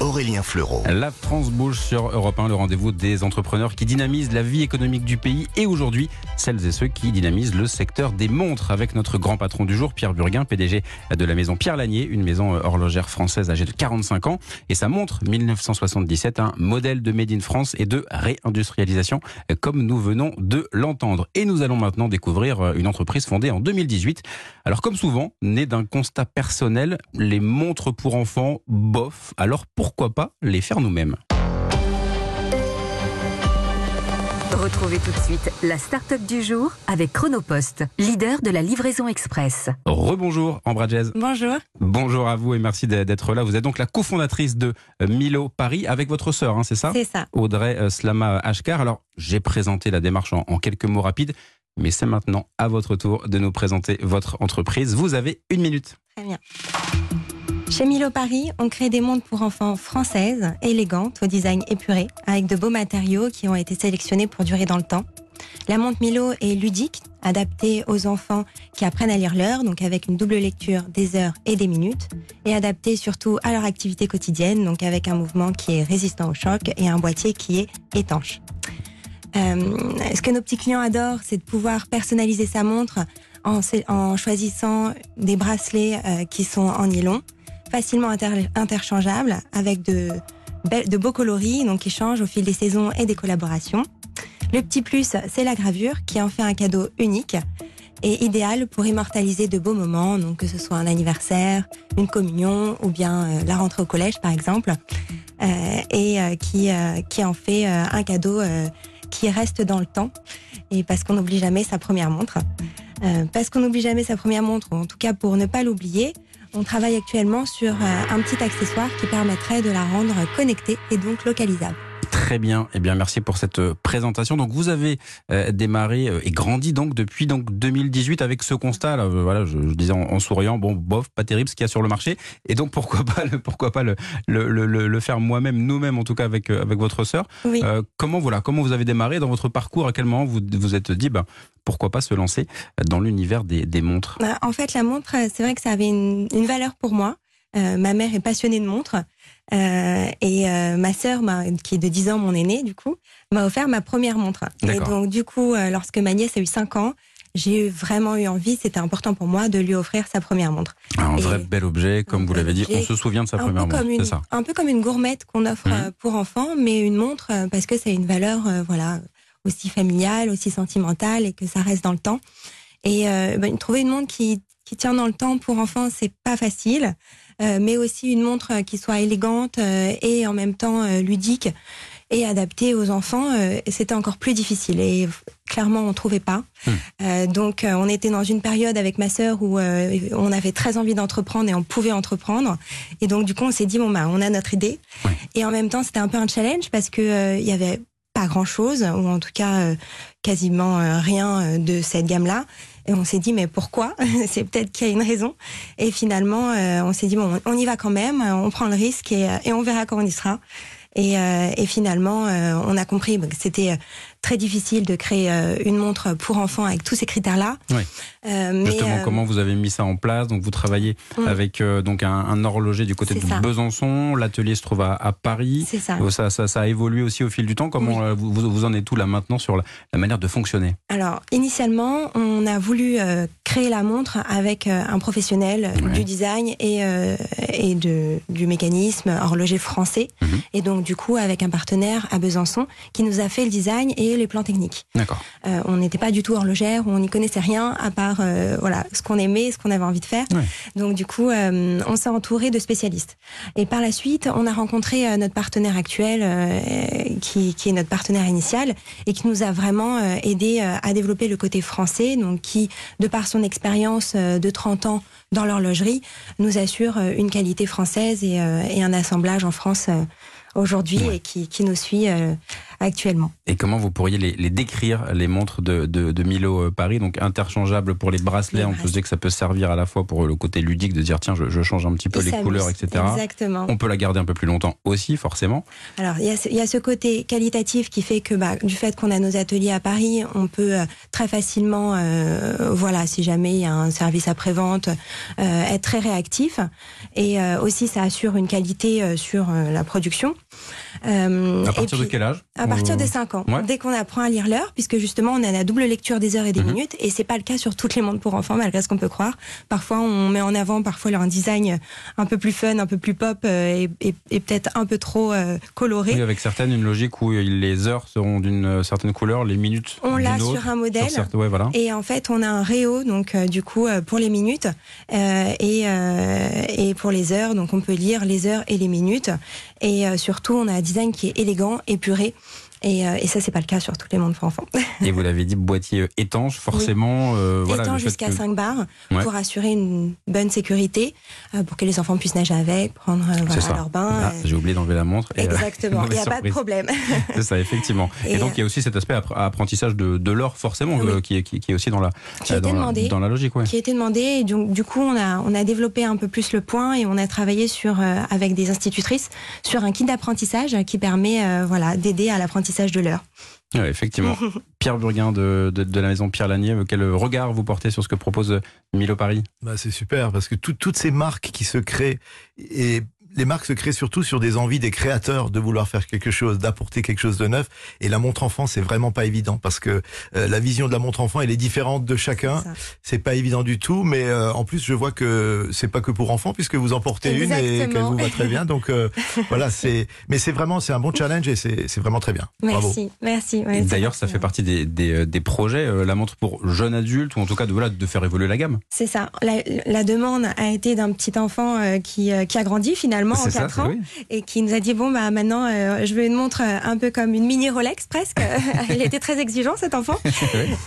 Aurélien Fleureau. La France bouge sur Europe 1, le rendez-vous des entrepreneurs qui dynamisent la vie économique du pays et aujourd'hui, celles et ceux qui dynamisent le secteur des montres avec notre grand patron du jour, Pierre Burguin, PDG de la maison Pierre Lanier, une maison horlogère française âgée de 45 ans. Et sa montre 1977, un modèle de Made in France et de réindustrialisation, comme nous venons de l'entendre. Et nous allons maintenant découvrir une entreprise fondée en 2018. Alors comme souvent, né d'un constat personnel, les montres pour enfants, bof. Alors pourquoi pourquoi pas les faire nous-mêmes Retrouvez tout de suite la start-up du jour avec Chronopost, leader de la livraison express. Rebonjour, Ambra Jazz. Bonjour. Bonjour à vous et merci d'être là. Vous êtes donc la cofondatrice de euh, Milo Paris avec votre sœur, hein, c'est ça C'est ça. Audrey euh, Slama Ashkar. Alors, j'ai présenté la démarche en, en quelques mots rapides, mais c'est maintenant à votre tour de nous présenter votre entreprise. Vous avez une minute. Très bien. Chez Milo Paris, on crée des montres pour enfants françaises, élégantes, au design épuré, avec de beaux matériaux qui ont été sélectionnés pour durer dans le temps. La montre Milo est ludique, adaptée aux enfants qui apprennent à lire l'heure, donc avec une double lecture des heures et des minutes, et adaptée surtout à leur activité quotidienne, donc avec un mouvement qui est résistant au choc et un boîtier qui est étanche. Euh, ce que nos petits clients adorent, c'est de pouvoir personnaliser sa montre en, choisissant des bracelets euh, qui sont en nylon, facilement inter interchangeables, avec de, beaux coloris, donc qui changent au fil des saisons et des collaborations. Le petit plus, c'est la gravure, qui en fait un cadeau unique et idéal pour immortaliser de beaux moments, donc que ce soit un anniversaire, une communion ou bien euh, la rentrée au collège par exemple, euh, et euh, qui, qui en fait un cadeau qui reste dans le temps, et parce qu'on n'oublie jamais sa première montre. Parce qu'on n'oublie jamais sa première montre, ou en tout cas pour ne pas l'oublier, on travaille actuellement sur euh, un petit accessoire qui permettrait de la rendre connectée et donc localisable. Très bien. Eh bien, merci pour cette euh, présentation. Donc, vous avez euh, démarré euh, et grandi donc depuis donc 2018 avec ce constat. Là, voilà, je, je disais en, en, souriant, bon, bof, pas terrible ce qu'il y a sur le marché. Et donc, pourquoi pas le, pourquoi pas le, le, le, le faire moi-même, nous-mêmes en tout cas avec avec votre sœur. Oui. comment voilà, comment vous avez démarré dans votre parcours? À quel moment vous vous êtes dit, ben, pourquoi pas se lancer dans l'univers des, des montres? Bah, En fait, la montre, c'est vrai que ça avait une, une valeur pour moi. Euh, ma mère est passionnée de montres euh, et euh, ma sœur, qui est de 10 ans, mon aînée, du coup, m'a offert ma première montre. Et donc, du coup, lorsque ma nièce a eu 5 ans, j'ai vraiment eu envie, c'était important pour moi de lui offrir sa première montre. Un et vrai bel objet, comme vous l'avez dit, on se souvient de sa première montre, c'est ça Un peu comme une gourmette qu'on offre mmh. pour enfants, mais une montre parce que c'est une valeur, voilà, aussi familiale, aussi sentimentale et que ça reste dans le temps. Et euh, ben, trouver une montre qui, qui tient dans le temps pour enfants, c'est pas facile. Euh, mais aussi une montre qui soit élégante euh, et en même temps euh, ludique et adaptée aux enfants, c'était encore plus difficile. Et clairement, on trouvait pas. Mmh. donc, on était dans une période avec ma sœur où on avait très envie d'entreprendre et on pouvait entreprendre. Et donc, du coup, on s'est dit bon bah, on a notre idée. Et en même temps, c'était un peu un challenge parce que il y avait pas grand chose, ou en tout cas quasiment rien de cette gamme-là. Et on s'est dit, mais pourquoi C'est peut-être qu'il y a une raison. Et finalement, euh, on s'est dit, bon, on y va quand même, on prend le risque et, et on verra quand on y sera. Et, euh, et finalement, euh, on a compris que c'était très difficile de créer une montre pour enfants avec tous ces critères-là. Oui. Euh, Justement, mais, comment vous avez mis ça en place? Donc, vous travaillez mmh. avec donc un, un, horloger du côté de ça. Besançon. L'atelier se trouve à, à Paris. C'est ça. ça. Ça, ça. a évolué aussi au fil du temps. Comment oui. vous, vous, en êtes tout là maintenant sur la, la, manière de fonctionner? Alors, initialement, on a voulu créer la montre avec un professionnel ouais. du design et, et de, du mécanisme horloger français. Mmh. Et donc, du coup, avec un partenaire à Besançon qui nous a fait le design et les plans techniques. D'accord. Euh, on n'était pas du tout horlogère, on n'y connaissait rien à part euh, voilà ce qu'on aimait, ce qu'on avait envie de faire. Ouais. Donc du coup, euh, on s'est entouré de spécialistes. Et par la suite, on a rencontré notre partenaire actuel, qui, qui, est notre partenaire initial, et qui nous a vraiment aidé à développer le côté français, donc qui, de par son expérience de 30 ans dans l'horlogerie, nous assure une qualité française et, et, un assemblage en France aujourd'hui ouais. et qui, qui, nous suit euh, actuellement. Et comment vous pourriez les, les décrire, les montres de, de, de Milo euh, Paris, donc interchangeables pour les bracelets, Les on peut se dire que ça peut servir à la fois pour le côté ludique de dire tiens, je, je change un petit peu les couleurs, etc. Exactement. On peut la garder un peu plus longtemps aussi, forcément. Alors, il y, a ce- il y a ce côté qualitatif qui fait que, bah, du fait qu'on a nos ateliers à Paris, on peut euh, très facilement, euh, voilà, si jamais il y a un service après-vente, euh, être très réactif. Et euh, aussi, ça assure une qualité sur la production. Euh, À partir de quel âge à partir Euh, de 5 ans, Ouais. dès qu'on apprend à lire l'heure, puisque justement on a la double lecture des heures et des Mhm. minutes, et c'est pas le cas sur toutes les montres pour enfants, malgré ce qu'on peut croire. Parfois on met en avant parfois leur design un peu plus fun, un peu plus pop, euh, et, et- et peut-être un peu trop euh, coloré. Oui, avec certaines, une logique où les heures seront d'une certaine couleur, les minutes On l'a sur un modèle. Sur ouais, voilà. Et en fait, on a un réo, donc euh, du coup, euh, pour les minutes et, et pour les heures. Donc, on peut lire les heures et les minutes. Et surtout, on a design qui est élégant, épuré. Et, euh, et ça, c'est pas le cas sur toutes les montres pour enfants. Et vous l'avez dit, boîtier étanche, forcément. euh, voilà, fait jusqu'à que- 5 bars Ouais. pour assurer une bonne sécurité, euh, pour que les enfants puissent nager avec, prendre euh, voilà, leur bain. Ah, J'ai oublié d'enlever la montre. et, Exactement, il n'y a pas de problème. C'est ça, effectivement. Et, Et, donc, il y a aussi cet aspect appre- apprentissage de, de l'or, forcément, Oui. qui, est, qui, qui est aussi dans la, dans, la demandé. dans la logique. Ouais. qui a été demandé. Et donc, du coup, on a, on a développé un peu plus le point et on a travaillé sur, avec des institutrices sur un kit d'apprentissage qui permet voilà, d'aider à l'apprentissage de l'heure. Ouais, effectivement. Pierre Burguin de, de, de la maison Pierre Lanier, quel regard vous portez sur ce que propose Milo Paris? Bah, c'est super parce que tout- toutes ces marques qui se créent et les marques se créent surtout sur des envies des créateurs de vouloir faire quelque chose, d'apporter quelque chose de neuf. Et la montre enfant, c'est vraiment pas évident parce que euh, la vision de la montre enfant, elle est différente de chacun. C'est pas évident du tout, mais euh, en plus, je vois que c'est pas que pour enfants puisque vous en portez une et qu'elle vous va très bien. Donc euh, voilà, c'est. Mais c'est vraiment, c'est un bon challenge et c'est c'est vraiment très bien. Bravo. Merci, merci. ouais, D'ailleurs, ça fait partie des, des, euh, des projets, euh, la montre pour jeunes adultes, ou en tout cas de, voilà, de faire évoluer la gamme. C'est ça. La, la demande a été d'un petit enfant euh, qui, euh, qui a grandi finalement en C'est ça, 4 ans oui. et qui nous a dit bon bah maintenant euh, je veux une montre euh, un peu comme une mini Rolex presque. Il était très exigeant cet enfant.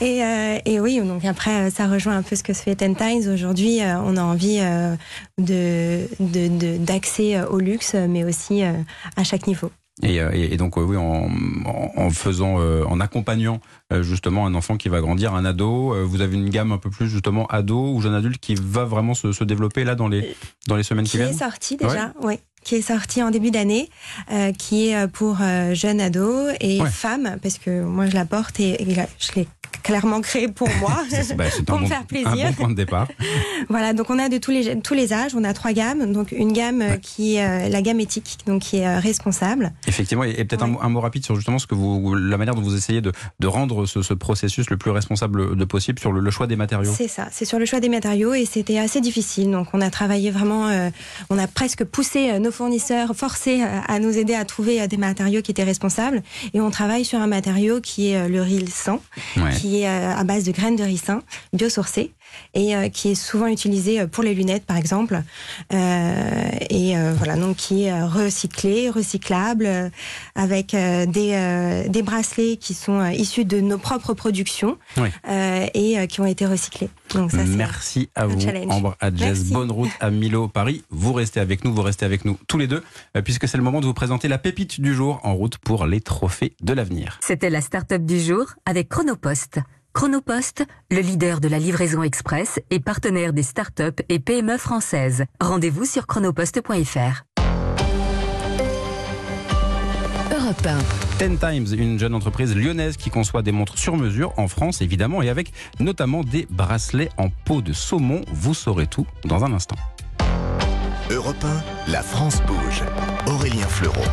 Et, euh, et oui, donc après ça rejoint un peu ce que se fait Ten Times. Aujourd'hui, euh, on a envie de de- de- d'accès au luxe, mais aussi à chaque niveau. Et, euh, et- et donc, oui, en, faisant, euh, en accompagnant euh, justement un enfant qui va grandir, un ado, vous avez une gamme un peu plus justement ado ou jeune adulte qui va vraiment se, se développer là dans les, dans les semaines qui, qui est viennent? sorti déjà, oui, qui est sorti en début d'année, euh, qui est pour euh, jeunes ados et Ouais. femmes, parce que moi je la porte et, je l'ai clairement créé pour moi. Bah, Pour me bon, faire plaisir. un bon point de départ. voilà, donc on a de tous les tous les âges, on a trois gammes, donc une gamme Ouais. qui est euh, la gamme éthique, donc qui est euh, responsable. Effectivement, et, et peut-être un, Ouais. mot- un mot rapide sur justement ce que vous, la manière dont vous essayez de, de rendre ce, ce processus le plus responsable de possible sur le, le choix des matériaux. C'est ça, c'est sur le choix des matériaux et c'était assez difficile. Donc on a travaillé vraiment, euh, on a presque poussé nos fournisseurs, forcé à nous aider à trouver des matériaux qui étaient responsables. Et on travaille sur un matériau qui est le RIL 100, Ouais. Qui est euh, à base de graines de ricin biosourcées et euh, qui est souvent utilisé euh, pour les lunettes par exemple. Euh, et euh, voilà, donc qui est recyclé, recyclable, avec euh, des, euh, des bracelets qui sont euh, issus de nos propres productions Oui. euh, et euh, qui ont été recyclés. Donc ça, c'est Merci à vous, challenge. Ambre. Merci. Bonne route à Milo, Paris. Vous restez avec nous, vous restez avec nous tous les deux, puisque c'est le moment de vous présenter la pépite du jour en route pour les trophées de l'avenir. C'était la start-up du jour avec Chronopost. Chronopost, le leader de la livraison express et partenaire des start-up et PME françaises. Rendez-vous sur chronopost.fr. Europe 1. Ten Times, une jeune entreprise lyonnaise qui conçoit des montres sur mesure en France évidemment et avec notamment des bracelets en peau de saumon. Vous saurez tout dans un instant. Europe 1, la France bouge. Aurélien Fleuron.